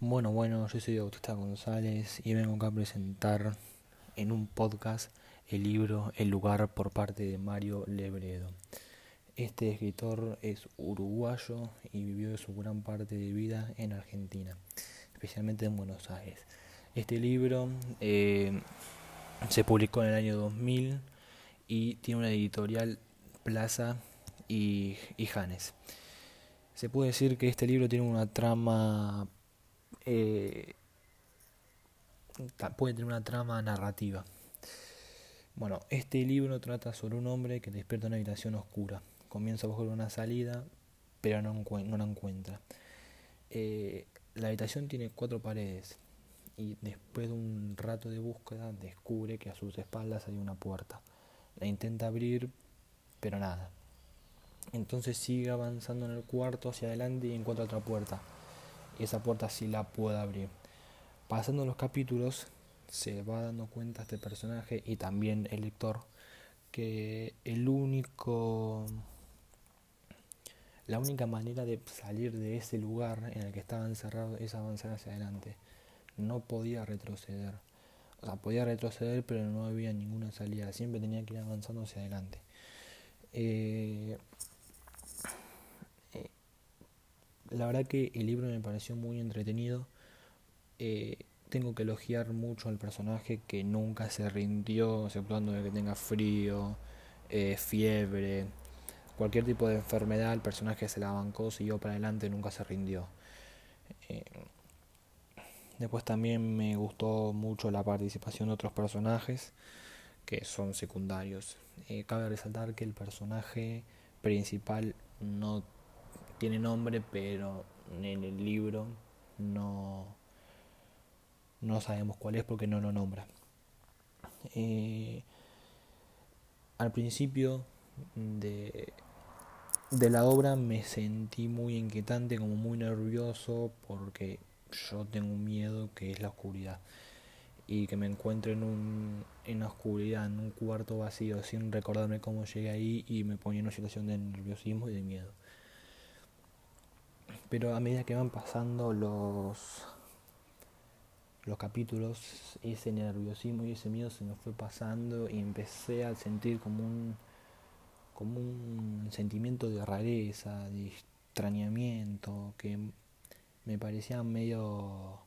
Bueno, bueno, yo soy Bautista González y vengo acá a presentar en un podcast el libro El lugar por parte de Mario Lebredo. Este escritor es uruguayo y vivió su gran parte de vida en Argentina, especialmente en Buenos Aires. Este libro eh, se publicó en el año 2000 y tiene una editorial Plaza y, y Janes. Se puede decir que este libro tiene una trama eh, puede tener una trama narrativa. Bueno, este libro trata sobre un hombre que despierta en una habitación oscura. Comienza a buscar una salida, pero no, no la encuentra. Eh, la habitación tiene cuatro paredes y después de un rato de búsqueda descubre que a sus espaldas hay una puerta. La intenta abrir, pero nada. Entonces sigue avanzando en el cuarto hacia adelante y encuentra otra puerta y esa puerta sí la puede abrir. Pasando los capítulos, se va dando cuenta este personaje y también el lector que el único la única manera de salir de ese lugar en el que estaba encerrado es avanzar hacia adelante. No podía retroceder. O sea, podía retroceder, pero no había ninguna salida. Siempre tenía que ir avanzando hacia adelante. Eh, la verdad que el libro me pareció muy entretenido. Eh, tengo que elogiar mucho al personaje que nunca se rindió, exceptuando de que tenga frío, eh, fiebre, cualquier tipo de enfermedad, el personaje se la bancó, siguió para adelante, nunca se rindió. Eh, después también me gustó mucho la participación de otros personajes que son secundarios. cabe resaltar que el personaje principal no tiene nombre, pero en el libro no, no sabemos cuál es porque no lo nombra. Eh, al principio de, de la obra me sentí muy inquietante, como muy nervioso, porque yo tengo un miedo que es la oscuridad. Y que me encuentre en, un, en la oscuridad, en un cuarto vacío, sin recordarme cómo llegué ahí y me ponía en una situación de nerviosismo y de miedo pero a medida que van pasando los los capítulos ese nerviosismo y ese miedo se me fue pasando y empecé a sentir como un como un sentimiento de rareza de extrañamiento que me parecía medio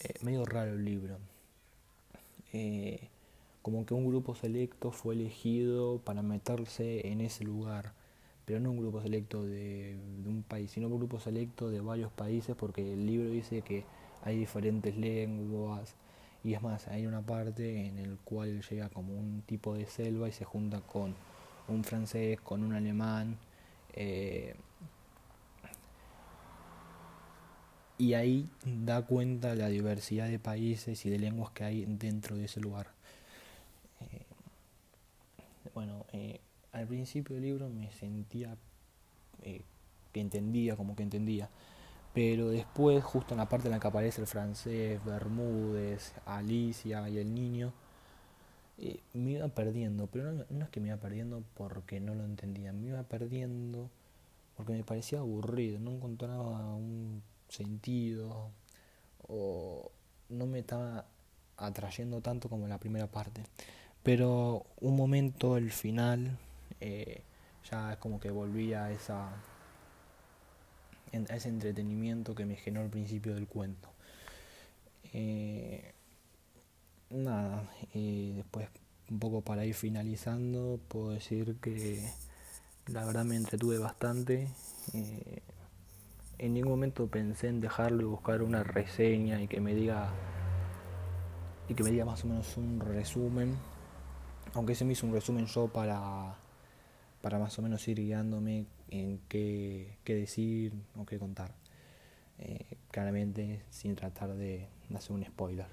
eh, medio raro el libro. Eh, como que un grupo selecto fue elegido para meterse en ese lugar pero no un grupo selecto de, un país, sino un grupo selecto de varios países, porque el libro dice que hay diferentes lenguas, y es más, hay una parte en el cual llega como un tipo de selva y se junta con un francés, con un alemán, eh, y ahí da cuenta la diversidad de países y de lenguas que hay dentro de ese lugar. Eh, bueno, eh, al principio del libro me sentía eh, que entendía, como que entendía. Pero después, justo en la parte en la que aparece el francés, Bermúdez, Alicia y el niño, eh, me iba perdiendo. Pero no, no, es que me iba perdiendo porque no lo entendía, me iba perdiendo porque me parecía aburrido, no encontraba un sentido o no me estaba atrayendo tanto como la primera parte. Pero un momento, el final, eh, ya es como que volví a, esa, ese entretenimiento que me generó al principio del cuento. Eh, nada, y después un poco para ir finalizando, puedo decir que la verdad me entretuve bastante. Eh, en ningún momento pensé en dejarlo y buscar una reseña y que me diga y que me diga más o menos un resumen. Aunque se me hizo un resumen yo para para más o menos ir guiándome en qué, decir o qué contar. Eh, claramente sin tratar de, hacer un spoiler.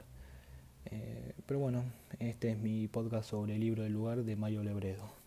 Eh, pero bueno, este es mi podcast sobre el libro del lugar de Mayo Lebredo.